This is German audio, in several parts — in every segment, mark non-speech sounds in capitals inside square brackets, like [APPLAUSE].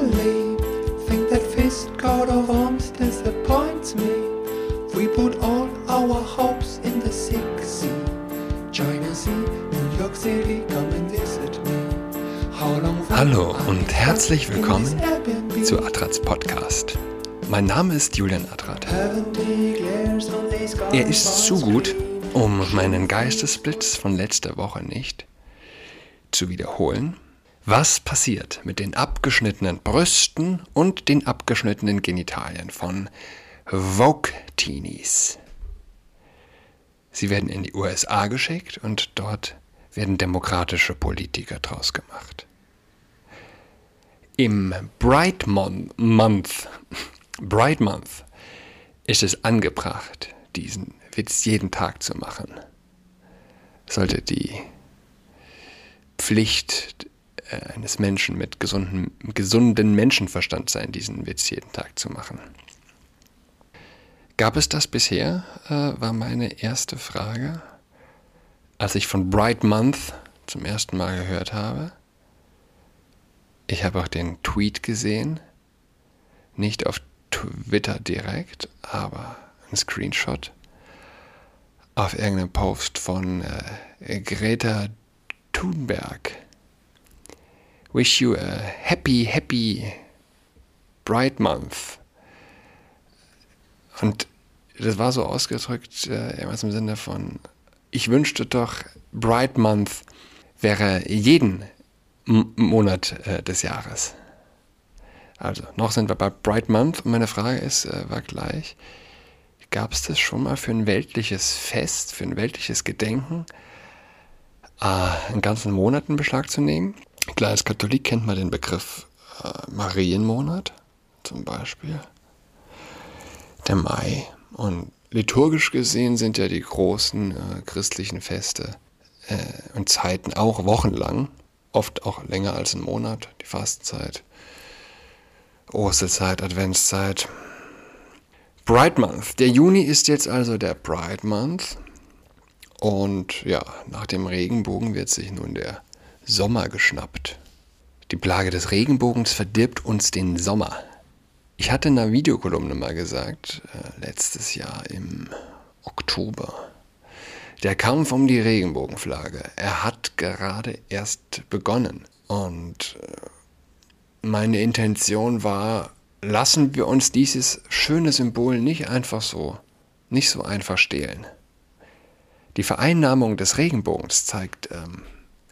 believe. Think that fist coat of arms disappoints me. We put all our hopes in the sick sea. China Sea, New York City, come and visit me. Hallo und herzlich willkommen zu Adrats Podcast. Mein Name ist Julian Adrat. Er ist zu gut, um meinen Geistesblitz von letzter Woche nicht zu wiederholen. Was passiert mit den abgeschnittenen Brüsten und den abgeschnittenen Genitalien von Vogue-Teenies? Sie werden in die USA geschickt und dort werden demokratische Politiker draus gemacht. Im Bright Mon Month, Bright Month ist es angebracht, diesen Witz jeden Tag zu machen. Sollte die Pflicht eines Menschen mit gesunden, gesunden Menschenverstand sein, diesen Witz jeden Tag zu machen. Gab es das bisher, äh, war meine erste Frage, als ich von Bright Month zum ersten Mal gehört habe. Ich habe auch den Tweet gesehen, nicht auf Twitter direkt, aber ein Screenshot auf irgendeinem Post von äh, Greta Thunberg. Wish you a happy, happy Bright Month. Und das war so ausgedrückt, äh, irgendwas im Sinne von, ich wünschte doch, Bright Month wäre jeden M Monat äh, des Jahres. Also, noch sind wir bei Bright Month und meine Frage ist, äh, war gleich, gab es das schon mal für ein weltliches Fest, für ein weltliches Gedenken, äh, einen ganzen Monat in Beschlag zu nehmen? Klar, als Katholik kennt man den Begriff äh, Marienmonat zum Beispiel, der Mai. Und liturgisch gesehen sind ja die großen äh, christlichen Feste äh, und Zeiten auch wochenlang, oft auch länger als ein Monat, die Fastenzeit, Osterzeit, Adventszeit. Bright Month. Der Juni ist jetzt also der Bright Month. Und ja, nach dem Regenbogen wird sich nun der Sommer geschnappt. Die Plage des Regenbogens verdirbt uns den Sommer. Ich hatte in einer Videokolumne mal gesagt, äh, letztes Jahr im Oktober, der Kampf um die Regenbogenflagge, er hat gerade erst begonnen. Und äh, meine Intention war, lassen wir uns dieses schöne Symbol nicht einfach so, nicht so einfach stehlen. Die Vereinnahmung des Regenbogens zeigt ähm,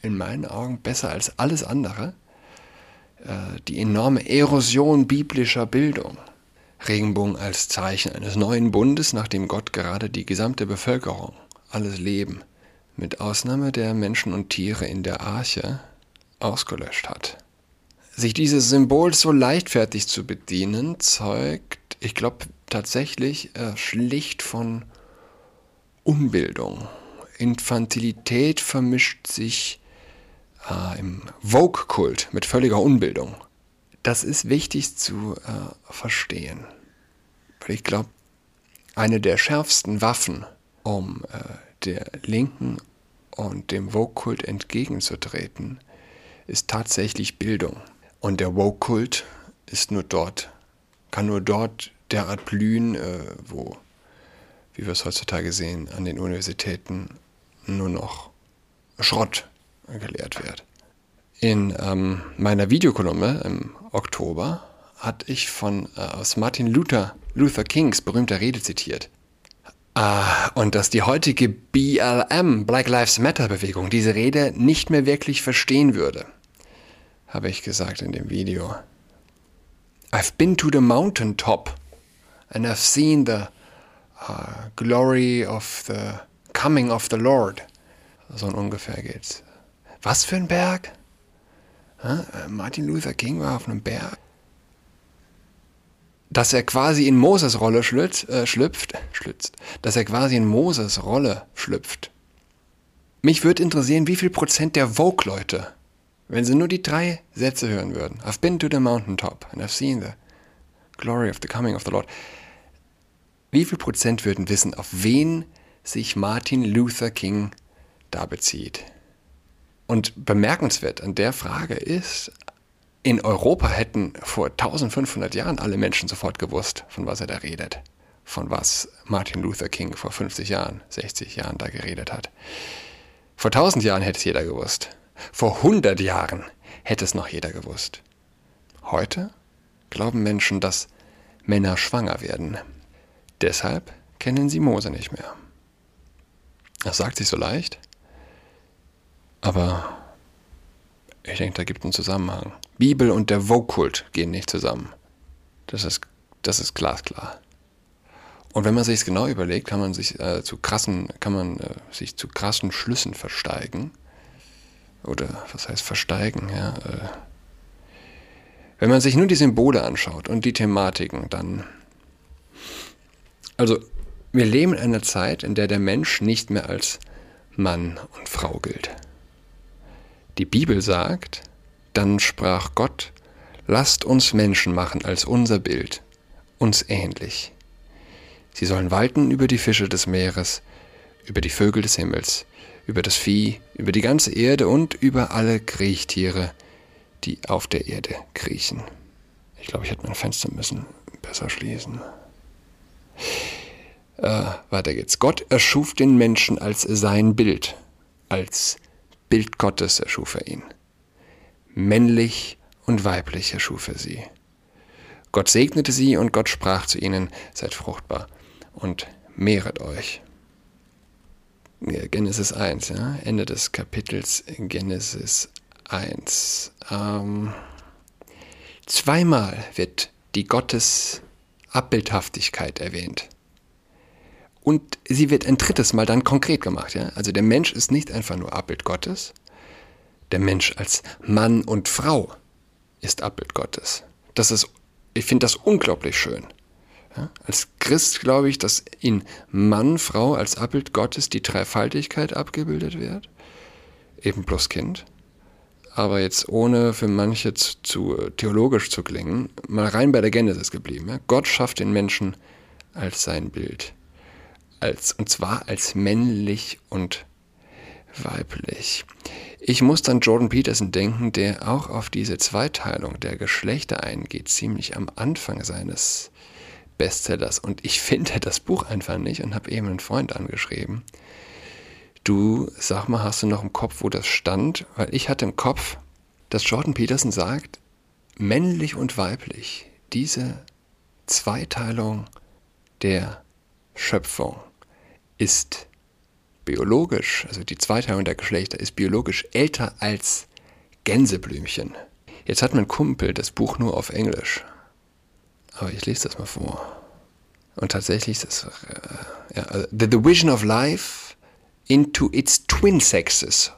in meinen Augen besser als alles andere äh, die enorme Erosion biblischer Bildung. Regenbogen als Zeichen eines neuen Bundes, nachdem Gott gerade die gesamte Bevölkerung, alles Leben, mit Ausnahme der Menschen und Tiere in der Arche, ausgelöscht hat. Sich dieses Symbols so leichtfertig zu bedienen, zeugt, ich glaube tatsächlich, äh, schlicht von Unbildung. Infantilität vermischt sich äh, im Vogue-Kult mit völliger Unbildung. Das ist wichtig zu äh, verstehen. Weil ich glaube, eine der schärfsten Waffen, um äh, der Linken und dem Vogue-Kult entgegenzutreten, ist tatsächlich Bildung. Und der Woke-Kult ist nur dort, kann nur dort derart blühen, äh, wo, wie wir es heutzutage sehen, an den Universitäten nur noch Schrott gelehrt wird. In ähm, meiner Videokolumne im Oktober hatte ich von äh, aus Martin Luther, Luther Kings berühmter Rede zitiert. Ah, und dass die heutige BLM, Black Lives Matter Bewegung, diese Rede nicht mehr wirklich verstehen würde habe ich gesagt in dem Video. I've been to the mountain top and I've seen the uh, glory of the coming of the Lord. So ungefähr geht's. Was für ein Berg? Äh, Martin Luther King war auf einem Berg. Dass er quasi in Moses Rolle schlüpft, äh, schlüpft, schlüpft, dass er quasi in Moses Rolle schlüpft. Mich würde interessieren, wie viel Prozent der Vogue-Leute wenn sie nur die drei Sätze hören würden. I've been to the mountaintop and I've seen the glory of the coming of the Lord. Wie viel Prozent würden wissen, auf wen sich Martin Luther King da bezieht? Und bemerkenswert an der Frage ist, in Europa hätten vor 1500 Jahren alle Menschen sofort gewusst, von was er da redet. Von was Martin Luther King vor 50 Jahren, 60 Jahren da geredet hat. Vor 1000 Jahren hätte es jeder gewusst. Vor 100 Jahren hätte es noch jeder gewusst. Heute glauben Menschen, dass Männer schwanger werden. Deshalb kennen sie Mose nicht mehr. Das sagt sich so leicht, aber ich denke, da gibt es einen Zusammenhang. Bibel und der Vokult gehen nicht zusammen. Das ist, das ist glasklar. Und wenn man sich genau überlegt, kann man sich äh, zu krassen, kann man äh, sich zu krassen Schlüssen versteigen. Oder was heißt versteigen? Ja, äh, wenn man sich nur die Symbole anschaut und die Thematiken, dann. Also, wir leben in einer Zeit, in der der Mensch nicht mehr als Mann und Frau gilt. Die Bibel sagt, dann sprach Gott, lasst uns Menschen machen als unser Bild, uns ähnlich. Sie sollen walten über die Fische des Meeres, über die Vögel des Himmels, über das Vieh, über die ganze Erde und über alle Kriechtiere, die auf der Erde kriechen. Ich glaube, ich hätte mein Fenster müssen besser schließen. Äh, weiter geht's. Gott erschuf den Menschen als sein Bild, als Bild Gottes erschuf er ihn. Männlich und weiblich erschuf er sie. Gott segnete sie und Gott sprach zu ihnen, seid fruchtbar und mehret euch. Genesis 1, ja? Ende des Kapitels Genesis 1. Ähm, zweimal wird die Gottes Abbildhaftigkeit erwähnt. Und sie wird ein drittes Mal dann konkret gemacht. Ja? Also der Mensch ist nicht einfach nur Abbild Gottes. Der Mensch als Mann und Frau ist Abbild Gottes. Das ist, ich finde das unglaublich schön. Ja? Als Christ glaube ich, dass in Mann, Frau als Abbild Gottes die Dreifaltigkeit abgebildet wird. Eben plus Kind. Aber jetzt ohne für manche zu, zu theologisch zu klingen, mal rein bei der Genesis geblieben. Ja? Gott schafft den Menschen als sein Bild als, und zwar als männlich und weiblich. Ich muss dann Jordan Peterson denken, der auch auf diese Zweiteilung der Geschlechter eingeht, ziemlich am Anfang seines Bestsellers. Und ich finde das Buch einfach nicht und habe eben einen Freund angeschrieben. Du, sag mal, hast du noch im Kopf, wo das stand? Weil ich hatte im Kopf, dass Jordan Peterson sagt, männlich und weiblich, diese Zweiteilung der Schöpfung ist biologisch, also die Zweiteilung der Geschlechter ist biologisch älter als Gänseblümchen. Jetzt hat mein Kumpel das Buch nur auf Englisch. Aber ich lese das mal vor. Und tatsächlich ist das äh, ja, also, The division of life into its twin sexes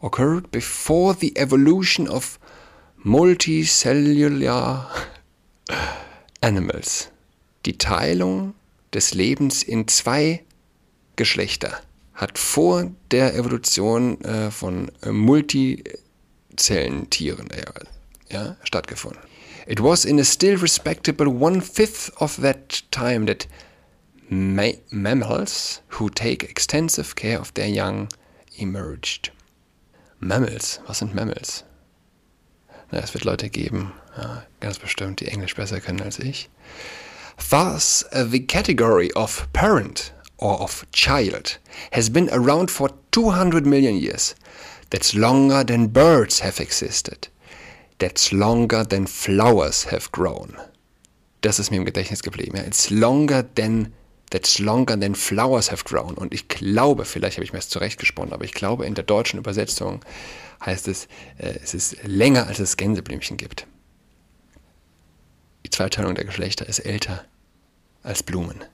occurred before the evolution of multicellular animals. Die Teilung des Lebens in zwei Geschlechter hat vor der Evolution äh, von äh, Multizellentieren äh, ja, stattgefunden. It was in a still respectable one-fifth of that time that ma mammals who take extensive care of their young emerged. Mammals, was sind Mammals? Na, es wird Leute geben, ja, ganz bestimmt, die Englisch besser können als ich. Thus, uh, the category of parent or of child has been around for 200 million years. That's longer than birds have existed. That's longer than flowers have grown. Das ist mir im Gedächtnis geblieben. Ja. It's longer than That's longer than flowers have grown. Und ich glaube, vielleicht habe ich mir das zurechtgesponnen, aber ich glaube, in der deutschen Übersetzung heißt es, äh, es ist länger, als es Gänseblümchen gibt. Zweiteilung der Geschlechter ist älter als Blumen.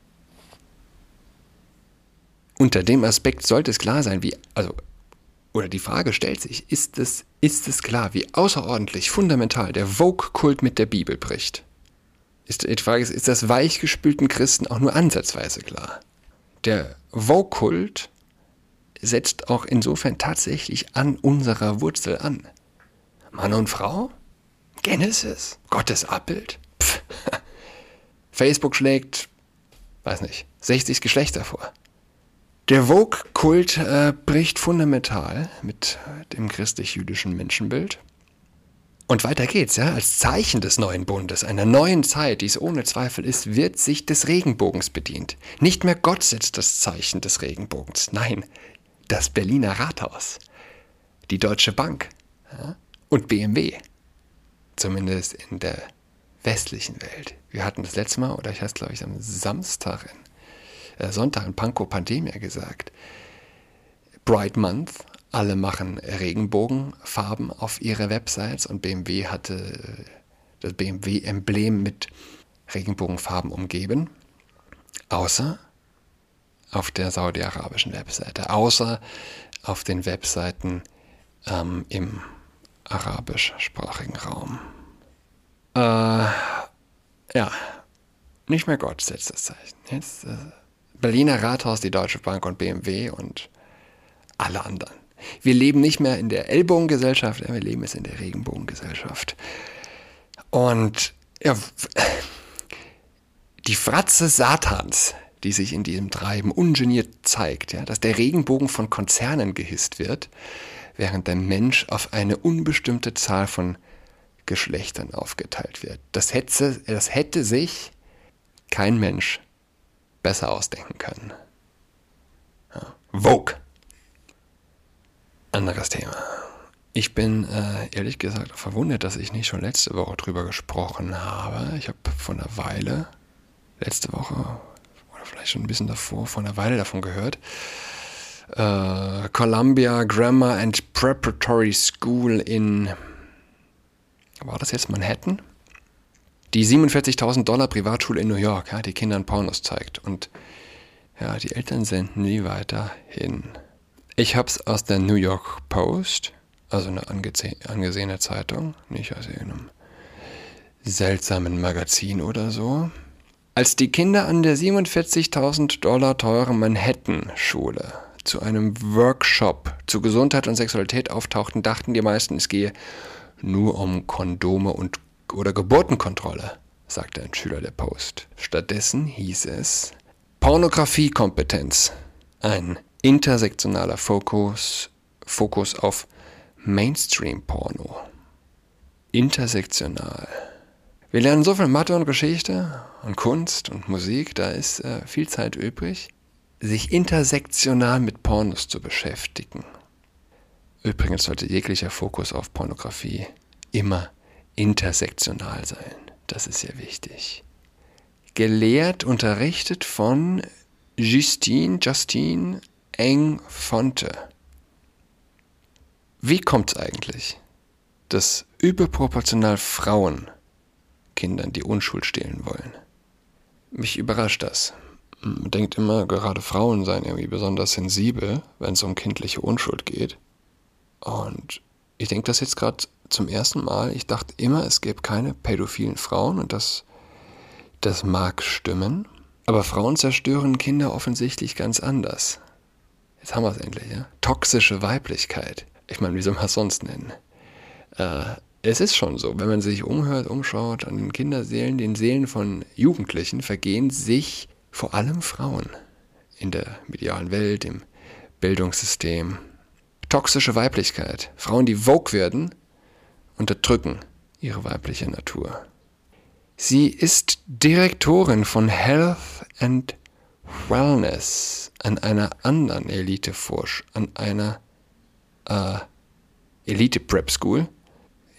Unter dem Aspekt sollte es klar sein, wie, also, oder die Frage stellt sich, ist es, ist es klar, wie außerordentlich fundamental der Vogue-Kult mit der Bibel bricht? Ist, die Frage ist, ist das weichgespülten Christen auch nur ansatzweise klar? Der Vogue-Kult setzt auch insofern tatsächlich an unserer Wurzel an. Mann und Frau? Genesis? Gottes Abbild? [LAUGHS] Facebook schlägt, weiß nicht, 60 Geschlechter vor. Der Vogue-Kult äh, bricht fundamental mit dem christlich-jüdischen Menschenbild. Und weiter geht's, ja. Als Zeichen des neuen Bundes, einer neuen Zeit, die es ohne Zweifel ist, wird sich des Regenbogens bedient. Nicht mehr Gott setzt das Zeichen des Regenbogens. Nein, das Berliner Rathaus, die Deutsche Bank ja, und BMW. Zumindest in der westlichen Welt. Wir hatten das letzte Mal, oder ich hatte es glaube ich am Samstag, in, äh, Sonntag in Pankow Pandemia gesagt, Bright Month, alle machen Regenbogenfarben auf ihre Websites und BMW hatte äh, das BMW-Emblem mit Regenbogenfarben umgeben, außer auf der saudi-arabischen Webseite, außer auf den Webseiten ähm, im arabischsprachigen Raum. Äh, ja, nicht mehr Gott setzt das Zeichen. Jetzt äh, Berliner Rathaus, die Deutsche Bank und BMW und alle anderen. Wir leben nicht mehr in der Ellbogengesellschaft, wir leben jetzt in der Regenbogengesellschaft. Und ja, die Fratze Satans, die sich in diesem Treiben ungeniert zeigt, ja, dass der Regenbogen von Konzernen gehisst wird, während der Mensch auf eine unbestimmte Zahl von Geschlechtern aufgeteilt wird. Das hätte, das hätte sich kein Mensch besser ausdenken können. Ja. Vogue. Anderes Thema. Ich bin äh, ehrlich gesagt verwundert, dass ich nicht schon letzte Woche drüber gesprochen habe. Ich habe vor einer Weile, letzte Woche oder vielleicht schon ein bisschen davor, vor einer Weile davon gehört. Äh, Columbia Grammar and Preparatory School in, war das jetzt Manhattan? Die 47.000 Dollar Privatschule in New York, ja, die Kindern Pornos zeigt. Und ja, die Eltern senden nie weiter hin. Ich habe es aus der New York Post, also eine angesehene Zeitung, nicht aus irgendeinem seltsamen Magazin oder so. Als die Kinder an der 47.000 Dollar teuren Manhattan-Schule zu einem Workshop zu Gesundheit und Sexualität auftauchten, dachten die meisten, es gehe nur um Kondome und oder Geburtenkontrolle, sagte ein Schüler der Post. Stattdessen hieß es Pornografiekompetenz, ein intersektionaler Fokus, Fokus auf Mainstream-Porno. Intersektional. Wir lernen so viel Mathe und Geschichte und Kunst und Musik, da ist äh, viel Zeit übrig, sich intersektional mit Pornos zu beschäftigen. Übrigens sollte jeglicher Fokus auf Pornografie immer intersektional sein. Das ist sehr wichtig. Gelehrt, unterrichtet von Justine, Justine Eng Fonte. Wie kommt es eigentlich, dass überproportional Frauen Kindern die Unschuld stehlen wollen? Mich überrascht das. Man denkt immer, gerade Frauen seien irgendwie besonders sensibel, wenn es um kindliche Unschuld geht. Und ich denke das jetzt gerade zum ersten Mal. Ich dachte immer, es gäbe keine pädophilen Frauen und das, das mag stimmen. Aber Frauen zerstören Kinder offensichtlich ganz anders. Jetzt haben wir es endlich, ja? Toxische Weiblichkeit. Ich meine, wie soll man es sonst nennen? Äh, es ist schon so, wenn man sich umhört, umschaut an den Kinderseelen, den Seelen von Jugendlichen, vergehen sich vor allem Frauen in der medialen Welt, im Bildungssystem. Toxische Weiblichkeit. Frauen, die Vogue werden, unterdrücken ihre weibliche Natur. Sie ist Direktorin von Health and Wellness an einer anderen Elite-Forsch, an einer äh, Elite-Prep School,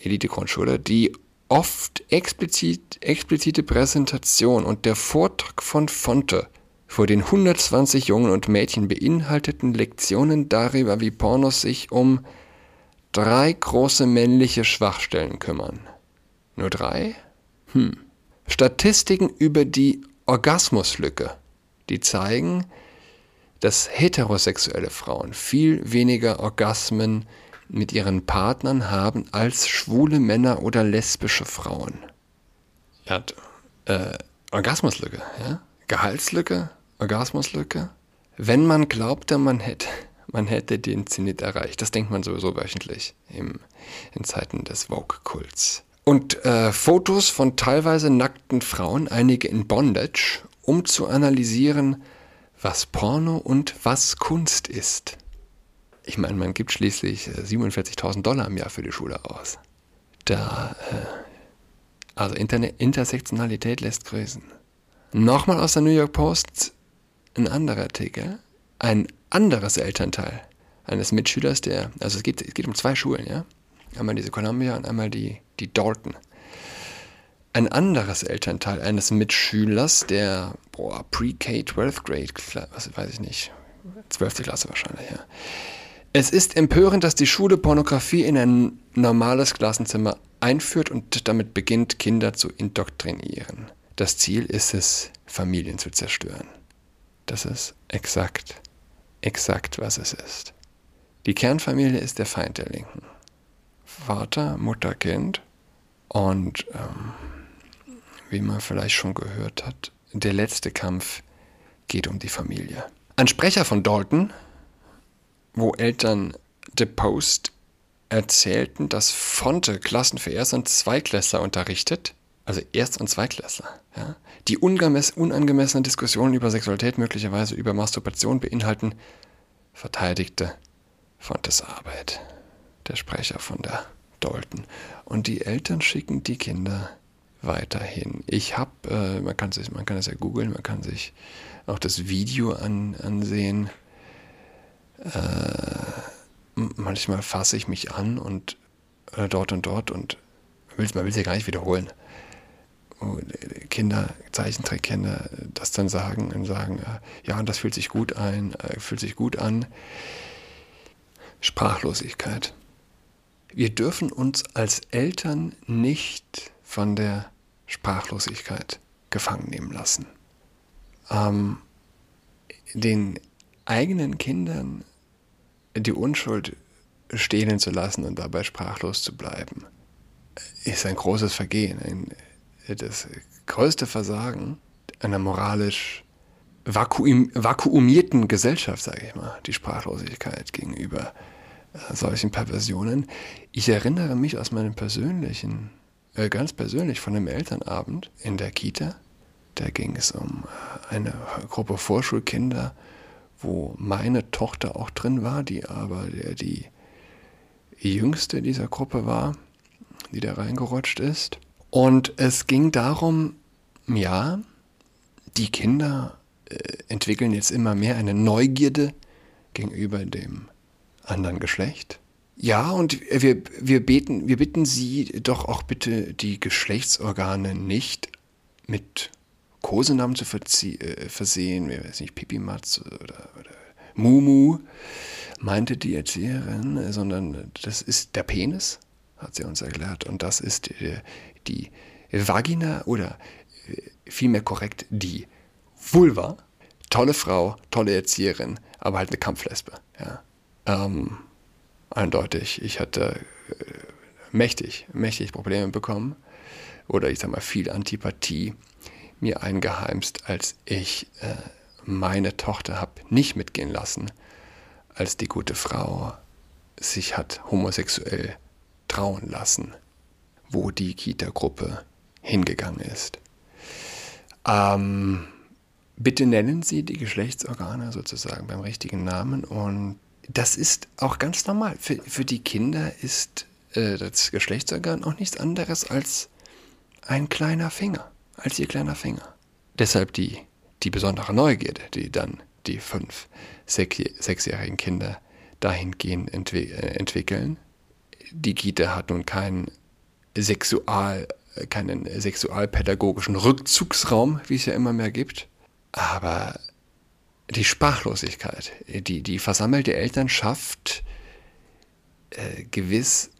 Elite-Grundschule, die oft explizit, explizite Präsentation und der Vortrag von Fonte vor den 120 Jungen und Mädchen beinhalteten Lektionen darüber, wie Pornos sich um drei große männliche Schwachstellen kümmern. Nur drei? Hm. Statistiken über die Orgasmuslücke die zeigen, dass heterosexuelle Frauen viel weniger Orgasmen mit ihren Partnern haben als schwule Männer oder lesbische Frauen. Ja, äh, Orgasmuslücke, ja? Gehaltslücke, Orgasmuslücke. Wenn man glaubte, man hätte, man hätte den Zenit erreicht, das denkt man sowieso wöchentlich im, in Zeiten des Vogue-Kults. Und äh, Fotos von teilweise nackten Frauen, einige in Bondage um zu analysieren, was Porno und was Kunst ist. Ich meine, man gibt schließlich 47.000 äh, Dollar im Jahr für die Schule aus. Da, äh, also Interne Intersektionalität lässt grüßen. Nochmal aus der New York Post ein anderer Artikel. Ein anderes Elternteil eines Mitschülers, der, also es geht, es geht um zwei Schulen, ja. Einmal diese Columbia und einmal die, die Dalton. Ein anderes Elternteil eines Mitschülers, der, boah, Pre-K, 12th Grade, was weiß ich nicht, 12. Klasse wahrscheinlich, ja. Es ist empörend, dass die Schule Pornografie in ein normales Klassenzimmer einführt und damit beginnt, Kinder zu indoktrinieren. Das Ziel ist es, Familien zu zerstören. Das ist exakt, exakt, was es ist. Die Kernfamilie ist der Feind der Linken. Vater, Mutter, Kind und ähm, wie man vielleicht schon gehört hat, der letzte Kampf geht um die Familie. Ein Sprecher von Dalton, wo Eltern The Post erzählten, dass Fonte Klassen für Erst- und Zweitklässler unterrichtet, also Erst- und Zweitklässler, ja, die unangemessene Diskussionen über Sexualität, möglicherweise über Masturbation beinhalten, verteidigte Fontes Arbeit, der Sprecher von der Dalton. Und die Eltern schicken die Kinder weiterhin. Ich habe, äh, man kann sich, man kann es ja googeln, man kann sich auch das Video an, ansehen. Äh, manchmal fasse ich mich an und äh, dort und dort und man will es ja gar nicht wiederholen. Kinder, Zeichentrickkinder, das dann sagen und sagen, äh, ja, das fühlt sich gut ein, äh, fühlt sich gut an. Sprachlosigkeit. Wir dürfen uns als Eltern nicht von der Sprachlosigkeit gefangen nehmen lassen. Ähm, den eigenen Kindern die Unschuld stehlen zu lassen und dabei sprachlos zu bleiben, ist ein großes Vergehen, ein, das größte Versagen einer moralisch vakuum, vakuumierten Gesellschaft, sage ich mal, die Sprachlosigkeit gegenüber äh, solchen Perversionen. Ich erinnere mich aus meinem persönlichen, äh, ganz persönlich von einem Elternabend in der Kita. Da ging es um äh, eine Gruppe Vorschulkinder, wo meine Tochter auch drin war, die aber die jüngste dieser Gruppe war, die da reingerutscht ist. Und es ging darum, ja, die Kinder äh, entwickeln jetzt immer mehr eine Neugierde gegenüber dem anderen Geschlecht. Ja, und wir, wir, beten, wir bitten Sie doch auch bitte, die Geschlechtsorgane nicht mit Kosenamen zu äh, versehen, wer weiß nicht, Pipimatz oder, oder Mumu, meinte die Erzieherin, sondern das ist der Penis, hat sie uns erklärt, und das ist die, die Vagina oder äh, vielmehr korrekt die Vulva. Tolle Frau, tolle Erzieherin, aber halt eine Kampflesbe. Ja. Ähm, eindeutig. Ich hatte äh, mächtig, mächtig Probleme bekommen oder ich sag mal viel Antipathie mir eingeheimst, als ich äh, meine Tochter habe nicht mitgehen lassen, als die gute Frau sich hat homosexuell trauen lassen, wo die Kita-Gruppe hingegangen ist. Ähm, bitte nennen Sie die Geschlechtsorgane sozusagen beim richtigen Namen und das ist auch ganz normal. Für, für die Kinder ist äh, das Geschlechtsorgan auch nichts anderes als ein kleiner Finger, als ihr kleiner Finger. Deshalb die, die besondere Neugierde, die dann die fünf, sech, sechsjährigen Kinder dahingehend äh, entwickeln. Die Kita hat nun keinen Sexual, keinen sexualpädagogischen Rückzugsraum, wie es ja immer mehr gibt. Aber die Sprachlosigkeit, die die versammelte Elternschaft äh, gewiss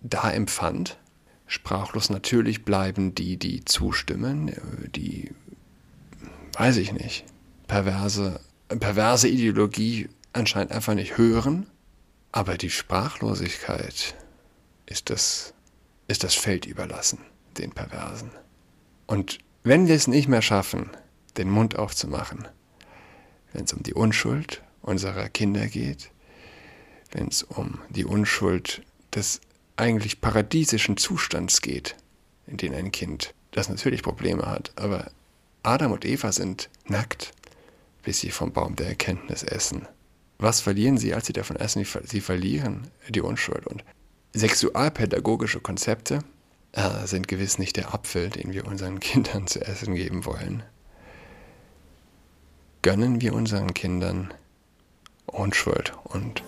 da empfand. Sprachlos natürlich bleiben die, die zustimmen, äh, die, weiß ich nicht, perverse, perverse Ideologie anscheinend einfach nicht hören. Aber die Sprachlosigkeit ist das, ist das Feld überlassen, den Perversen. Und wenn wir es nicht mehr schaffen, den Mund aufzumachen, wenn es um die Unschuld unserer Kinder geht, wenn es um die Unschuld des eigentlich paradiesischen Zustands geht, in dem ein Kind, das natürlich Probleme hat, aber Adam und Eva sind nackt, bis sie vom Baum der Erkenntnis essen. Was verlieren sie, als sie davon essen? Sie verlieren die Unschuld. Und Sexualpädagogische Konzepte äh, sind gewiss nicht der Apfel, den wir unseren [LAUGHS] Kindern zu essen geben wollen. Gönnen wir unseren Kindern Unschuld und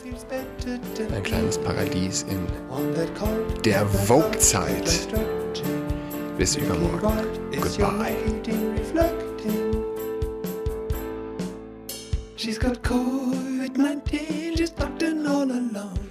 ein kleines Paradies in der Vogue-Zeit. Bis übermorgen. Goodbye. She's got COVID-19, she's tucked all alone.